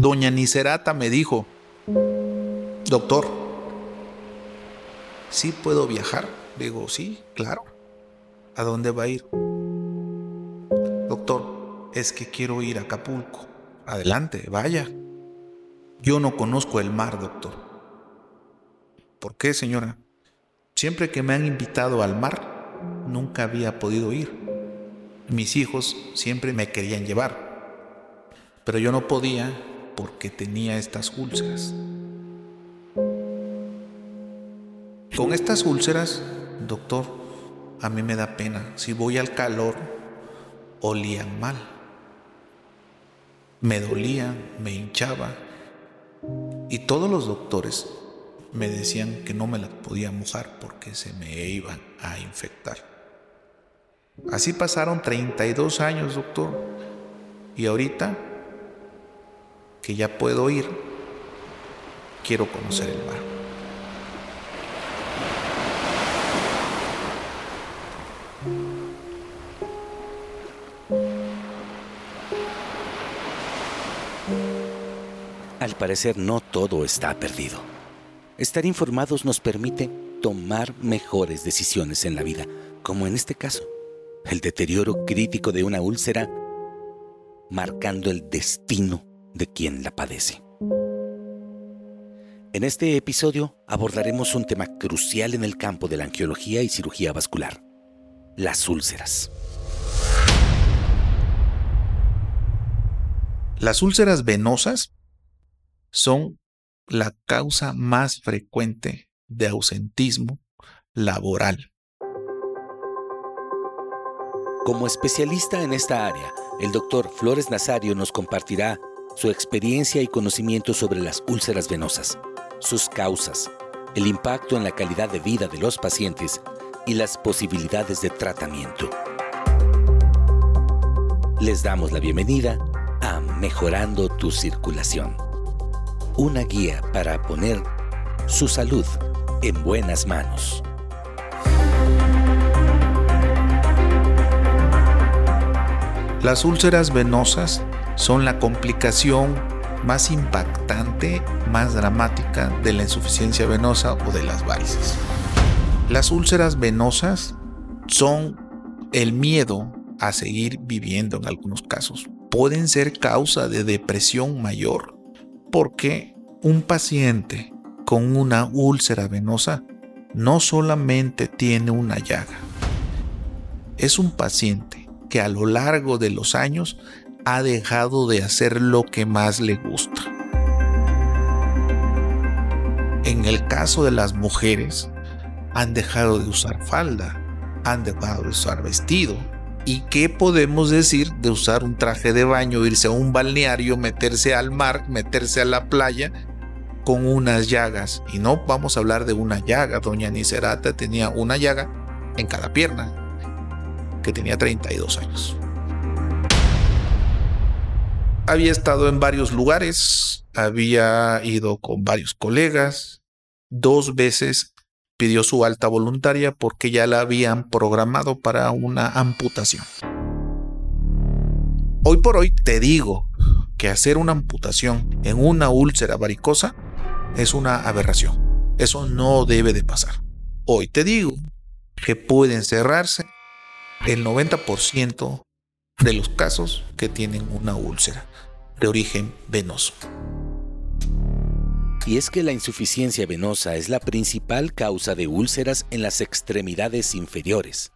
Doña Nicerata me dijo, doctor, ¿sí puedo viajar? Digo, sí, claro. ¿A dónde va a ir? Doctor, es que quiero ir a Acapulco. Adelante, vaya. Yo no conozco el mar, doctor. ¿Por qué, señora? Siempre que me han invitado al mar, nunca había podido ir. Mis hijos siempre me querían llevar, pero yo no podía porque tenía estas úlceras. Con estas úlceras, doctor, a mí me da pena. Si voy al calor, olían mal. Me dolían, me hinchaba. Y todos los doctores me decían que no me las podía mojar porque se me iban a infectar. Así pasaron 32 años, doctor. Y ahorita que ya puedo ir, quiero conocer el mar. Al parecer no todo está perdido. Estar informados nos permite tomar mejores decisiones en la vida, como en este caso, el deterioro crítico de una úlcera marcando el destino de quien la padece. En este episodio abordaremos un tema crucial en el campo de la angiología y cirugía vascular, las úlceras. Las úlceras venosas son la causa más frecuente de ausentismo laboral. Como especialista en esta área, el doctor Flores Nazario nos compartirá su experiencia y conocimiento sobre las úlceras venosas, sus causas, el impacto en la calidad de vida de los pacientes y las posibilidades de tratamiento. Les damos la bienvenida a Mejorando tu Circulación una guía para poner su salud en buenas manos. Las úlceras venosas son la complicación más impactante, más dramática de la insuficiencia venosa o de las varices. Las úlceras venosas son el miedo a seguir viviendo en algunos casos. Pueden ser causa de depresión mayor, porque un paciente con una úlcera venosa no solamente tiene una llaga, es un paciente que a lo largo de los años ha dejado de hacer lo que más le gusta. En el caso de las mujeres, han dejado de usar falda, han dejado de usar vestido, ¿Y qué podemos decir de usar un traje de baño, irse a un balneario, meterse al mar, meterse a la playa con unas llagas? Y no vamos a hablar de una llaga. Doña Nicerata tenía una llaga en cada pierna, que tenía 32 años. Había estado en varios lugares, había ido con varios colegas, dos veces pidió su alta voluntaria porque ya la habían programado para una amputación. Hoy por hoy te digo que hacer una amputación en una úlcera varicosa es una aberración. Eso no debe de pasar. Hoy te digo que pueden cerrarse el 90% de los casos que tienen una úlcera de origen venoso. Y es que la insuficiencia venosa es la principal causa de úlceras en las extremidades inferiores.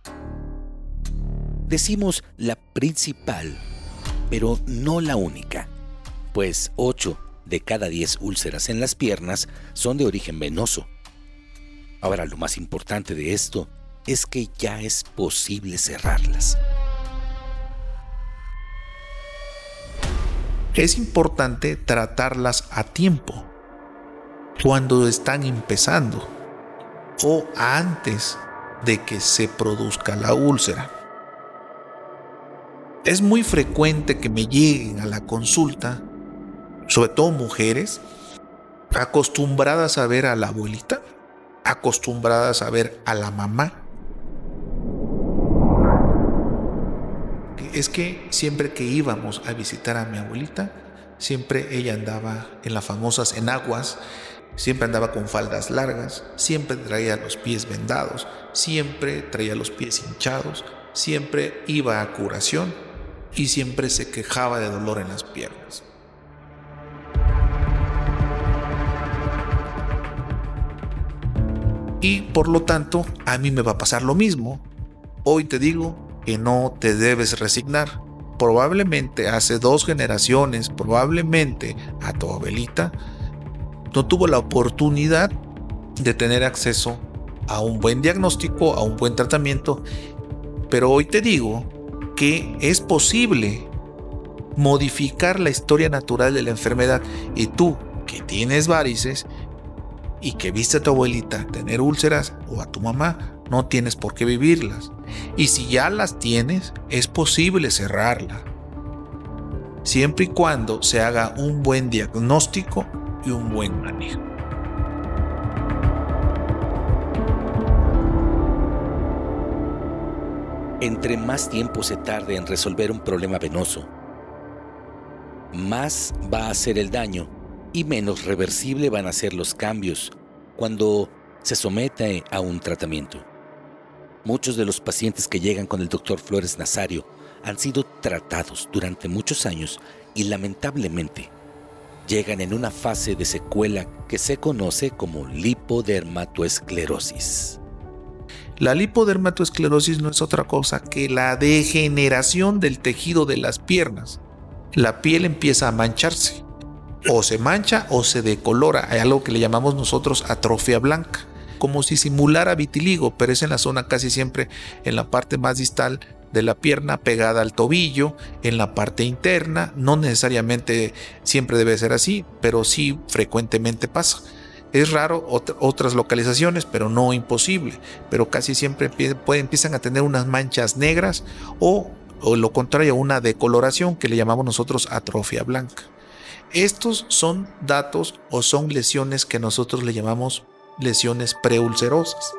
Decimos la principal, pero no la única, pues 8 de cada 10 úlceras en las piernas son de origen venoso. Ahora lo más importante de esto es que ya es posible cerrarlas. Es importante tratarlas a tiempo cuando están empezando o antes de que se produzca la úlcera. Es muy frecuente que me lleguen a la consulta, sobre todo mujeres, acostumbradas a ver a la abuelita, acostumbradas a ver a la mamá. Es que siempre que íbamos a visitar a mi abuelita, siempre ella andaba en las famosas enaguas, siempre andaba con faldas largas, siempre traía los pies vendados, siempre traía los pies hinchados, siempre iba a curación y siempre se quejaba de dolor en las piernas. Y por lo tanto, a mí me va a pasar lo mismo. Hoy te digo que no te debes resignar. Probablemente hace dos generaciones, probablemente a tu abuelita, no tuvo la oportunidad de tener acceso a un buen diagnóstico, a un buen tratamiento. Pero hoy te digo que es posible modificar la historia natural de la enfermedad y tú que tienes varices y que viste a tu abuelita tener úlceras o a tu mamá, no tienes por qué vivirlas. Y si ya las tienes, es posible cerrarla. Siempre y cuando se haga un buen diagnóstico y un buen manejo. Entre más tiempo se tarde en resolver un problema venoso, más va a ser el daño y menos reversible van a ser los cambios cuando se somete a un tratamiento. Muchos de los pacientes que llegan con el doctor Flores Nazario han sido tratados durante muchos años y lamentablemente llegan en una fase de secuela que se conoce como lipodermatoesclerosis. La lipodermatoesclerosis no es otra cosa que la degeneración del tejido de las piernas. La piel empieza a mancharse o se mancha o se decolora. Hay algo que le llamamos nosotros atrofia blanca, como si simulara vitiligo, pero es en la zona casi siempre en la parte más distal de la pierna pegada al tobillo, en la parte interna. No necesariamente siempre debe ser así, pero sí frecuentemente pasa. Es raro otras localizaciones, pero no imposible. Pero casi siempre empiezan a tener unas manchas negras o, o lo contrario, una decoloración que le llamamos nosotros atrofia blanca. Estos son datos o son lesiones que nosotros le llamamos lesiones preulcerosas.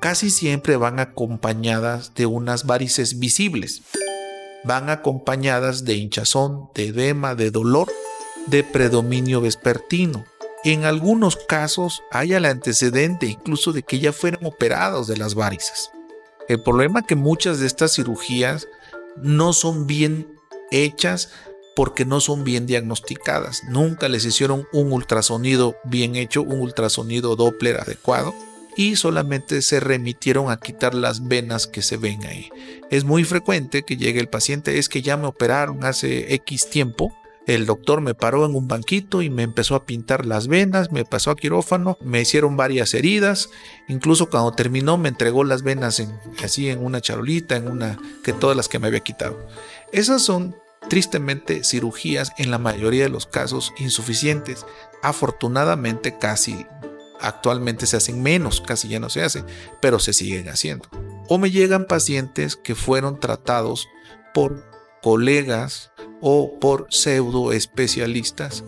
Casi siempre van acompañadas de unas varices visibles. Van acompañadas de hinchazón, de edema, de dolor, de predominio vespertino. En algunos casos hay el antecedente incluso de que ya fueron operados de las varices. El problema es que muchas de estas cirugías no son bien hechas porque no son bien diagnosticadas. Nunca les hicieron un ultrasonido bien hecho, un ultrasonido Doppler adecuado y solamente se remitieron a quitar las venas que se ven ahí. Es muy frecuente que llegue el paciente, es que ya me operaron hace X tiempo. El doctor me paró en un banquito y me empezó a pintar las venas, me pasó a quirófano, me hicieron varias heridas, incluso cuando terminó me entregó las venas en, así en una charolita, en una que todas las que me había quitado. Esas son tristemente cirugías en la mayoría de los casos insuficientes. Afortunadamente casi actualmente se hacen menos, casi ya no se hacen, pero se siguen haciendo. O me llegan pacientes que fueron tratados por colegas o por pseudo especialistas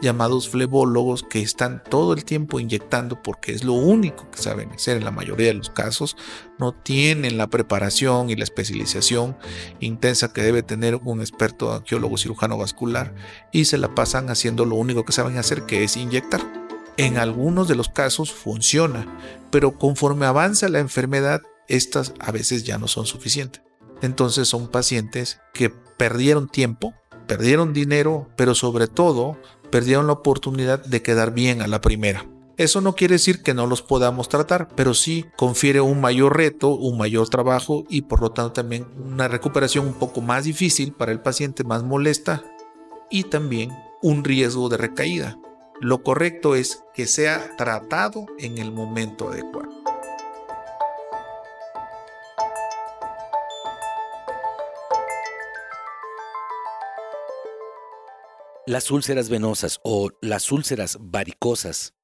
llamados flebólogos que están todo el tiempo inyectando porque es lo único que saben hacer en la mayoría de los casos. No tienen la preparación y la especialización intensa que debe tener un experto arqueólogo cirujano vascular y se la pasan haciendo lo único que saben hacer que es inyectar. En algunos de los casos funciona, pero conforme avanza la enfermedad, estas a veces ya no son suficientes. Entonces son pacientes que perdieron tiempo, perdieron dinero, pero sobre todo perdieron la oportunidad de quedar bien a la primera. Eso no quiere decir que no los podamos tratar, pero sí confiere un mayor reto, un mayor trabajo y por lo tanto también una recuperación un poco más difícil para el paciente, más molesta y también un riesgo de recaída. Lo correcto es que sea tratado en el momento adecuado. Las úlceras venosas o las úlceras varicosas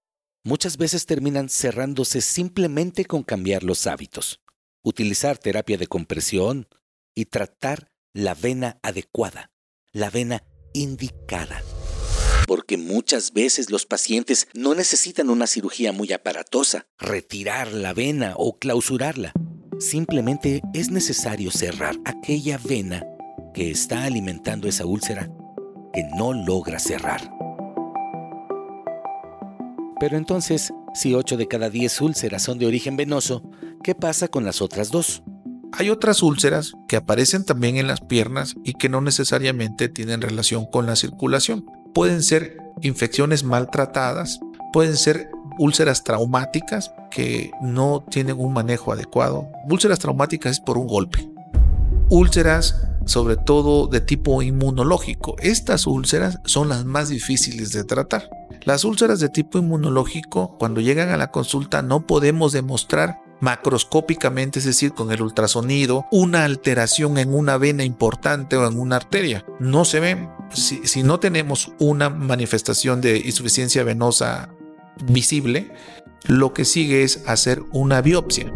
muchas veces terminan cerrándose simplemente con cambiar los hábitos, utilizar terapia de compresión y tratar la vena adecuada, la vena indicada. Porque muchas veces los pacientes no necesitan una cirugía muy aparatosa, retirar la vena o clausurarla. Simplemente es necesario cerrar aquella vena que está alimentando esa úlcera que no logra cerrar. Pero entonces, si 8 de cada 10 úlceras son de origen venoso, ¿qué pasa con las otras dos? Hay otras úlceras que aparecen también en las piernas y que no necesariamente tienen relación con la circulación. Pueden ser infecciones maltratadas, pueden ser úlceras traumáticas que no tienen un manejo adecuado. Úlceras traumáticas es por un golpe. Úlceras sobre todo de tipo inmunológico. Estas úlceras son las más difíciles de tratar. Las úlceras de tipo inmunológico, cuando llegan a la consulta, no podemos demostrar macroscópicamente, es decir, con el ultrasonido, una alteración en una vena importante o en una arteria. No se ven. Si, si no tenemos una manifestación de insuficiencia venosa visible, lo que sigue es hacer una biopsia.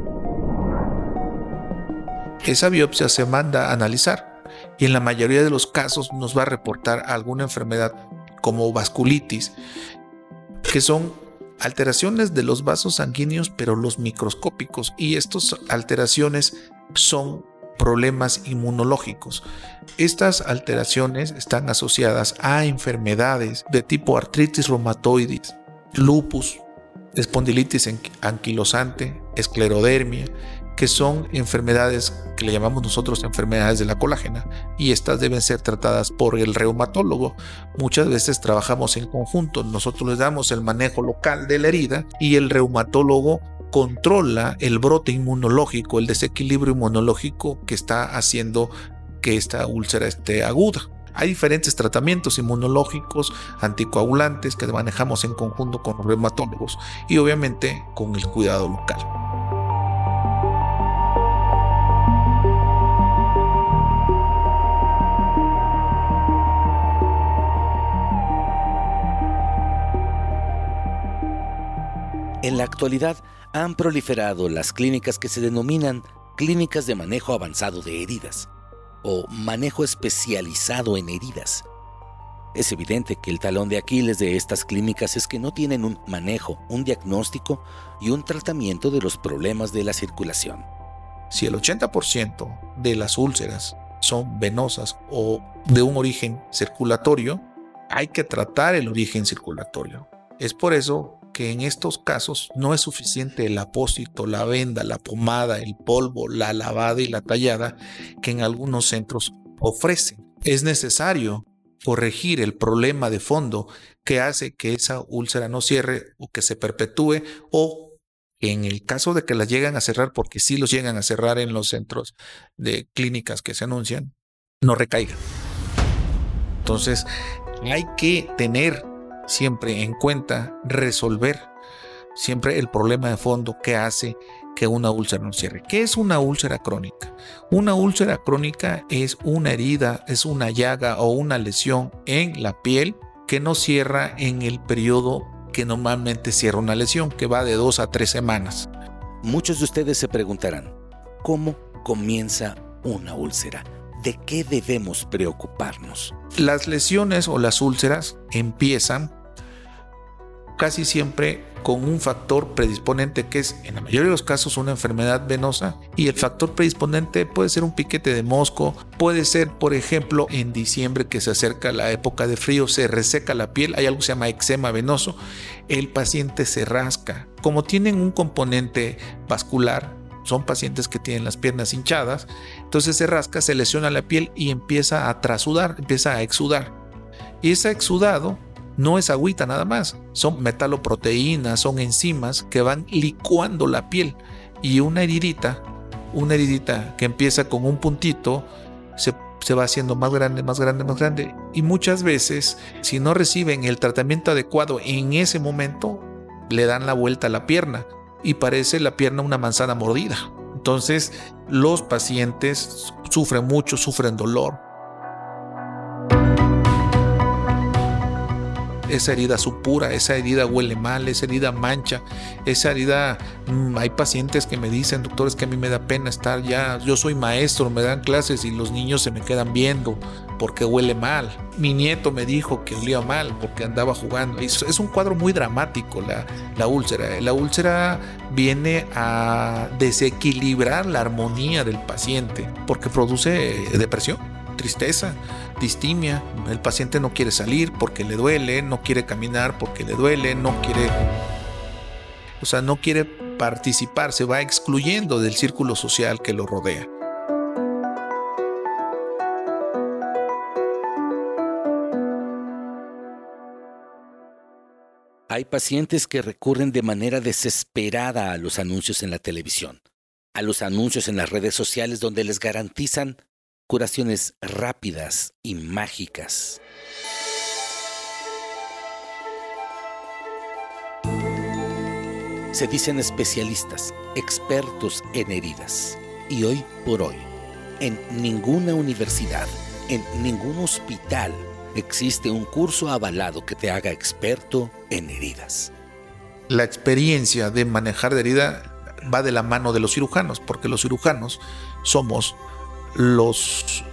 Esa biopsia se manda a analizar y en la mayoría de los casos nos va a reportar alguna enfermedad como vasculitis, que son alteraciones de los vasos sanguíneos, pero los microscópicos, y estas alteraciones son problemas inmunológicos. Estas alteraciones están asociadas a enfermedades de tipo artritis reumatoides, lupus, espondilitis anquilosante, esclerodermia, que son enfermedades que le llamamos nosotros enfermedades de la colágena y estas deben ser tratadas por el reumatólogo. Muchas veces trabajamos en conjunto, nosotros les damos el manejo local de la herida y el reumatólogo controla el brote inmunológico, el desequilibrio inmunológico que está haciendo que esta úlcera esté aguda. Hay diferentes tratamientos inmunológicos, anticoagulantes que manejamos en conjunto con los reumatólogos y obviamente con el cuidado local. En la actualidad han proliferado las clínicas que se denominan clínicas de manejo avanzado de heridas o manejo especializado en heridas. Es evidente que el talón de Aquiles de estas clínicas es que no tienen un manejo, un diagnóstico y un tratamiento de los problemas de la circulación. Si el 80% de las úlceras son venosas o de un origen circulatorio, hay que tratar el origen circulatorio. Es por eso que en estos casos no es suficiente el apósito, la venda, la pomada, el polvo, la lavada y la tallada que en algunos centros ofrecen. Es necesario corregir el problema de fondo que hace que esa úlcera no cierre o que se perpetúe o en el caso de que la llegan a cerrar, porque sí los llegan a cerrar en los centros de clínicas que se anuncian, no recaigan. Entonces, hay que tener siempre en cuenta resolver siempre el problema de fondo que hace que una úlcera no cierre. ¿Qué es una úlcera crónica? Una úlcera crónica es una herida, es una llaga o una lesión en la piel que no cierra en el periodo que normalmente cierra una lesión, que va de dos a tres semanas. Muchos de ustedes se preguntarán, ¿cómo comienza una úlcera? ¿De qué debemos preocuparnos? Las lesiones o las úlceras empiezan casi siempre con un factor predisponente que es en la mayoría de los casos una enfermedad venosa y el factor predisponente puede ser un piquete de mosco, puede ser por ejemplo en diciembre que se acerca la época de frío se reseca la piel, hay algo que se llama eczema venoso, el paciente se rasca. Como tienen un componente vascular, son pacientes que tienen las piernas hinchadas, entonces se rasca, se lesiona la piel y empieza a trasudar, empieza a exudar. Y ese exudado no es agüita nada más, son metaloproteínas, son enzimas que van licuando la piel y una heridita, una heridita que empieza con un puntito, se, se, va haciendo más grande, más grande, más grande y muchas veces si no reciben el tratamiento adecuado en ese momento, le dan la vuelta a la pierna y parece la pierna una manzana mordida. Entonces los pacientes sufren mucho, sufren dolor, esa herida supura, esa herida huele mal, esa herida mancha, esa herida, mm, hay pacientes que me dicen, doctores, que a mí me da pena estar ya, yo soy maestro, me dan clases y los niños se me quedan viendo porque huele mal. Mi nieto me dijo que olía mal porque andaba jugando. Es, es un cuadro muy dramático la, la úlcera. La úlcera viene a desequilibrar la armonía del paciente porque produce depresión tristeza, distimia. El paciente no quiere salir porque le duele, no quiere caminar porque le duele, no quiere... O sea, no quiere participar, se va excluyendo del círculo social que lo rodea. Hay pacientes que recurren de manera desesperada a los anuncios en la televisión, a los anuncios en las redes sociales donde les garantizan curaciones rápidas y mágicas. Se dicen especialistas, expertos en heridas. Y hoy por hoy, en ninguna universidad, en ningún hospital, existe un curso avalado que te haga experto en heridas. La experiencia de manejar de herida va de la mano de los cirujanos, porque los cirujanos somos los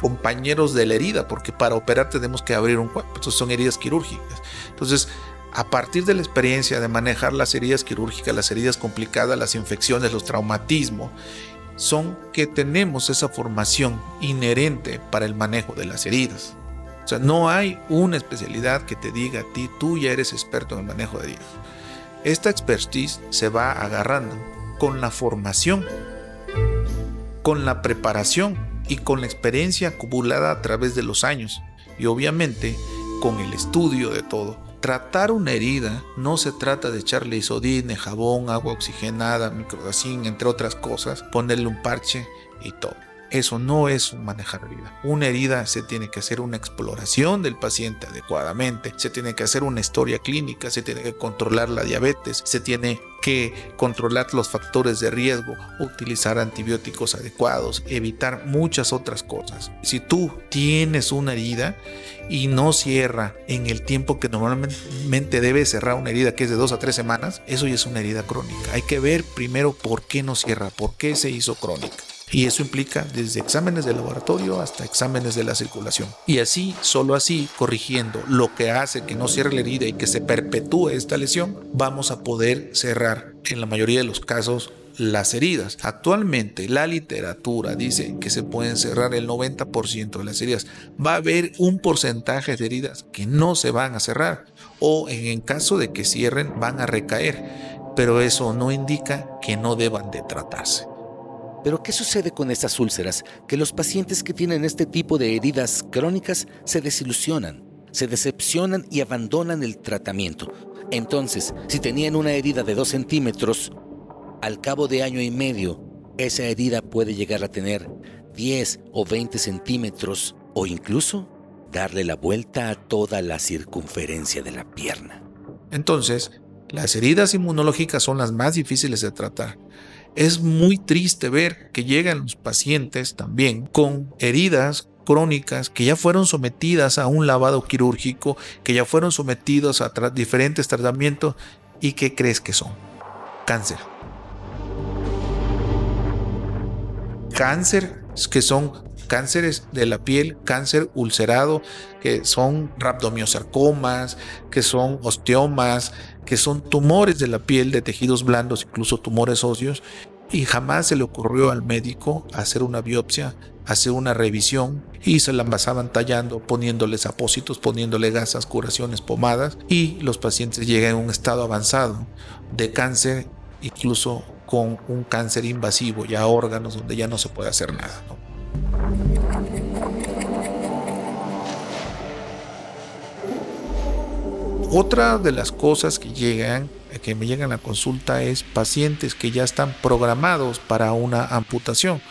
compañeros de la herida, porque para operar tenemos que abrir un cuerpo, entonces son heridas quirúrgicas. Entonces, a partir de la experiencia de manejar las heridas quirúrgicas, las heridas complicadas, las infecciones, los traumatismos, son que tenemos esa formación inherente para el manejo de las heridas. O sea, no hay una especialidad que te diga a ti, tú ya eres experto en el manejo de heridas. Esta expertise se va agarrando con la formación, con la preparación y con la experiencia acumulada a través de los años y obviamente con el estudio de todo. Tratar una herida no se trata de echarle isodine, jabón, agua oxigenada, microdacin, entre otras cosas, ponerle un parche y todo. Eso no es un manejar herida. Una herida se tiene que hacer una exploración del paciente adecuadamente, se tiene que hacer una historia clínica, se tiene que controlar la diabetes, se tiene que controlar los factores de riesgo, utilizar antibióticos adecuados, evitar muchas otras cosas. Si tú tienes una herida y no cierra en el tiempo que normalmente debe cerrar una herida, que es de dos a tres semanas, eso ya es una herida crónica. Hay que ver primero por qué no cierra, por qué se hizo crónica. Y eso implica desde exámenes de laboratorio hasta exámenes de la circulación. Y así, solo así, corrigiendo lo que hace que no cierre la herida y que se perpetúe esta lesión, vamos a poder cerrar en la mayoría de los casos las heridas. Actualmente la literatura dice que se pueden cerrar el 90% de las heridas. Va a haber un porcentaje de heridas que no se van a cerrar o en caso de que cierren van a recaer, pero eso no indica que no deban de tratarse. Pero ¿qué sucede con estas úlceras? Que los pacientes que tienen este tipo de heridas crónicas se desilusionan, se decepcionan y abandonan el tratamiento. Entonces, si tenían una herida de 2 centímetros, al cabo de año y medio, esa herida puede llegar a tener 10 o 20 centímetros o incluso darle la vuelta a toda la circunferencia de la pierna. Entonces, las heridas inmunológicas son las más difíciles de tratar es muy triste ver que llegan los pacientes también con heridas crónicas que ya fueron sometidas a un lavado quirúrgico, que ya fueron sometidos a diferentes tratamientos y que crees que son cáncer. Cáncer que son cánceres de la piel, cáncer ulcerado, que son rhabdomiosarcomas, que son osteomas, que son tumores de la piel, de tejidos blandos, incluso tumores óseos, y jamás se le ocurrió al médico hacer una biopsia, hacer una revisión y se la pasaban tallando, poniéndoles apósitos, poniéndole gasas, curaciones, pomadas y los pacientes llegan a un estado avanzado de cáncer, incluso con un cáncer invasivo, ya órganos donde ya no se puede hacer nada. Otra de las cosas que llegan, que me llegan a consulta es pacientes que ya están programados para una amputación,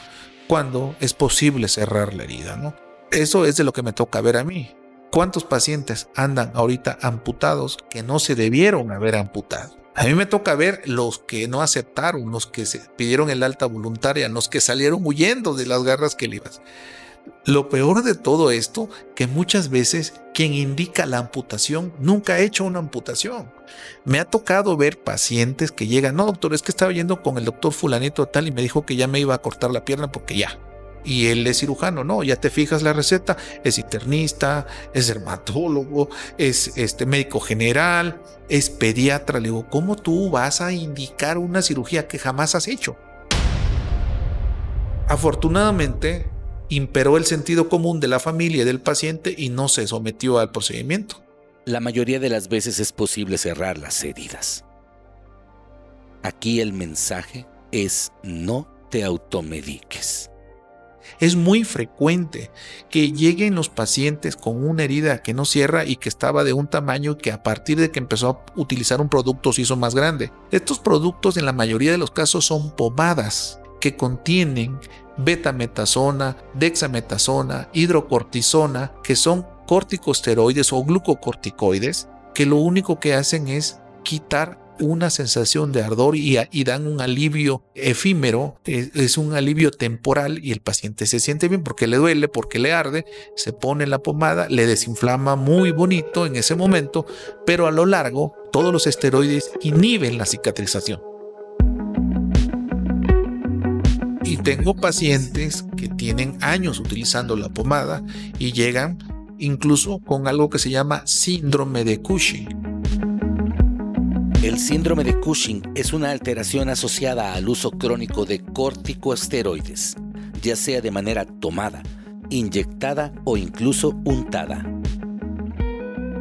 cuando es posible cerrar la herida, ¿no? Eso es de lo que me toca ver a mí. ¿Cuántos pacientes andan ahorita amputados que no se debieron haber amputado? A mí me toca ver los que no aceptaron, los que se pidieron el alta voluntaria, los que salieron huyendo de las garras que le ibas. Lo peor de todo esto, que muchas veces quien indica la amputación nunca ha hecho una amputación. Me ha tocado ver pacientes que llegan, no doctor, es que estaba yendo con el doctor fulanito tal y me dijo que ya me iba a cortar la pierna porque ya. Y él es cirujano, no, ya te fijas la receta, es internista, es dermatólogo, es este médico general, es pediatra. Le digo, ¿cómo tú vas a indicar una cirugía que jamás has hecho? Afortunadamente, imperó el sentido común de la familia y del paciente y no se sometió al procedimiento. La mayoría de las veces es posible cerrar las heridas. Aquí el mensaje es no te automediques. Es muy frecuente que lleguen los pacientes con una herida que no cierra y que estaba de un tamaño que a partir de que empezó a utilizar un producto se hizo más grande. Estos productos en la mayoría de los casos son pomadas que contienen betametasona, dexametasona, hidrocortisona, que son corticosteroides o glucocorticoides, que lo único que hacen es quitar una sensación de ardor y, dan un alivio efímero, es, un alivio temporal y el paciente se siente bien porque le duele, porque le arde, se pone la pomada, le desinflama muy bonito en ese momento, pero a lo largo todos los esteroides inhiben la cicatrización. Y tengo pacientes que tienen años utilizando la pomada y llegan incluso con algo que se llama síndrome de Cushing. El síndrome de Cushing es una alteración asociada al uso crónico de corticosteroides, ya sea de manera tomada, inyectada o incluso untada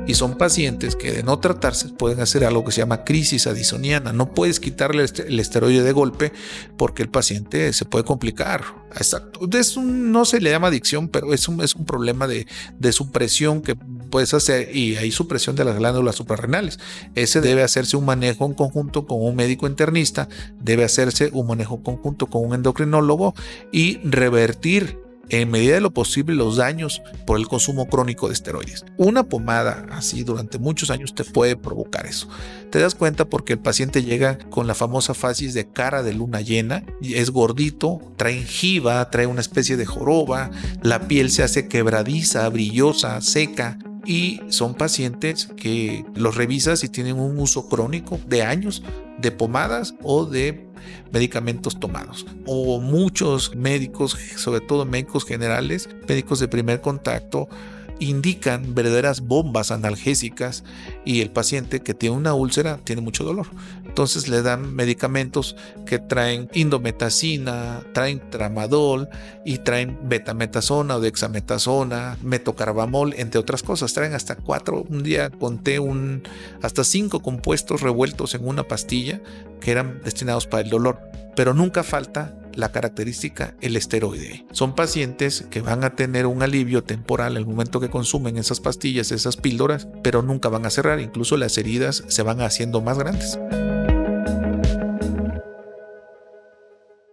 y son pacientes que de no tratarse pueden hacer algo que se llama crisis adisoniana. No puedes quitarle el esteroide de golpe porque el paciente se puede complicar. Exacto. no se le llama adicción, pero es un, es un problema de, de supresión que puedes hacer y hay supresión de las glándulas suprarrenales. Ese debe hacerse un manejo en conjunto con un médico internista, debe hacerse un manejo conjunto con un endocrinólogo y revertir en medida de lo posible los daños por el consumo crónico de esteroides. Una pomada así durante muchos años te puede provocar eso. Te das cuenta porque el paciente llega con la famosa fasis de cara de luna llena, es gordito, trae jiba, trae una especie de joroba, la piel se hace quebradiza, brillosa, seca, y son pacientes que los revisas y tienen un uso crónico de años de pomadas o de medicamentos tomados. O muchos médicos, sobre todo médicos generales, médicos de primer contacto, indican verdaderas bombas analgésicas y el paciente que tiene una úlcera tiene mucho dolor. Entonces le dan medicamentos que traen indometacina, traen tramadol y traen betametasona o dexametasona, metocarbamol, entre otras cosas. Traen hasta cuatro. Un día conté un, hasta cinco compuestos revueltos en una pastilla que eran destinados para el dolor. Pero nunca falta la característica el esteroide. Son pacientes que van a tener un alivio temporal el momento que consumen esas pastillas, esas píldoras, pero nunca van a cerrar, incluso las heridas se van haciendo más grandes.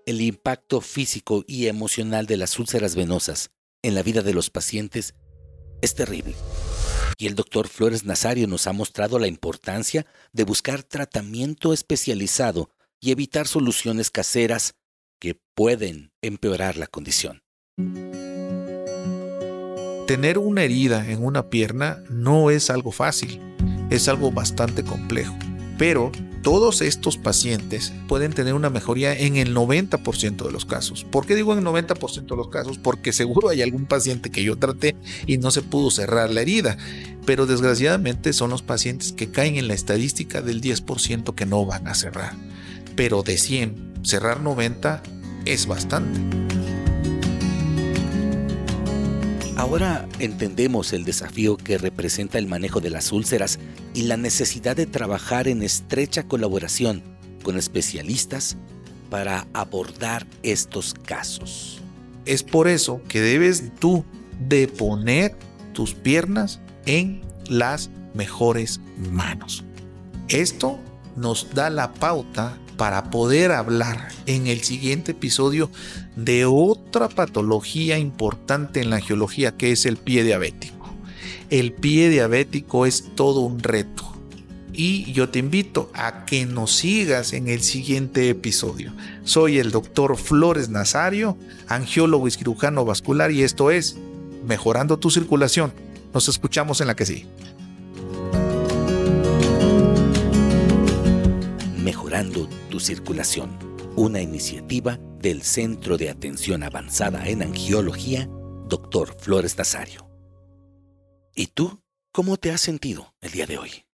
El impacto físico y emocional de las úlceras venosas en la vida de los pacientes es terrible. Y el doctor Flores Nazario nos ha mostrado la importancia de buscar tratamiento especializado y evitar soluciones caseras que pueden empeorar la condición. Tener una herida en una pierna no es algo fácil, es algo bastante complejo, pero todos estos pacientes pueden tener una mejoría en el 90% de los casos. ¿Por qué digo en el 90% de los casos? Porque seguro hay algún paciente que yo traté y no se pudo cerrar la herida, pero desgraciadamente son los pacientes que caen en la estadística del 10% que no van a cerrar. Pero de 100 cerrar 90 es bastante. Ahora entendemos el desafío que representa el manejo de las úlceras y la necesidad de trabajar en estrecha colaboración con especialistas para abordar estos casos. Es por eso que debes tú de poner tus piernas en las mejores manos. Esto nos da la pauta para poder hablar en el siguiente episodio de otra patología importante en la geología que es el pie diabético. El pie diabético es todo un reto y yo te invito a que nos sigas en el siguiente episodio. Soy el doctor Flores Nazario, angiólogo y cirujano vascular y esto es Mejorando tu circulación. Nos escuchamos en la que sí. Mejorando circulación, una iniciativa del Centro de Atención Avanzada en Angiología, Dr. Flores Nazario. ¿Y tú cómo te has sentido el día de hoy?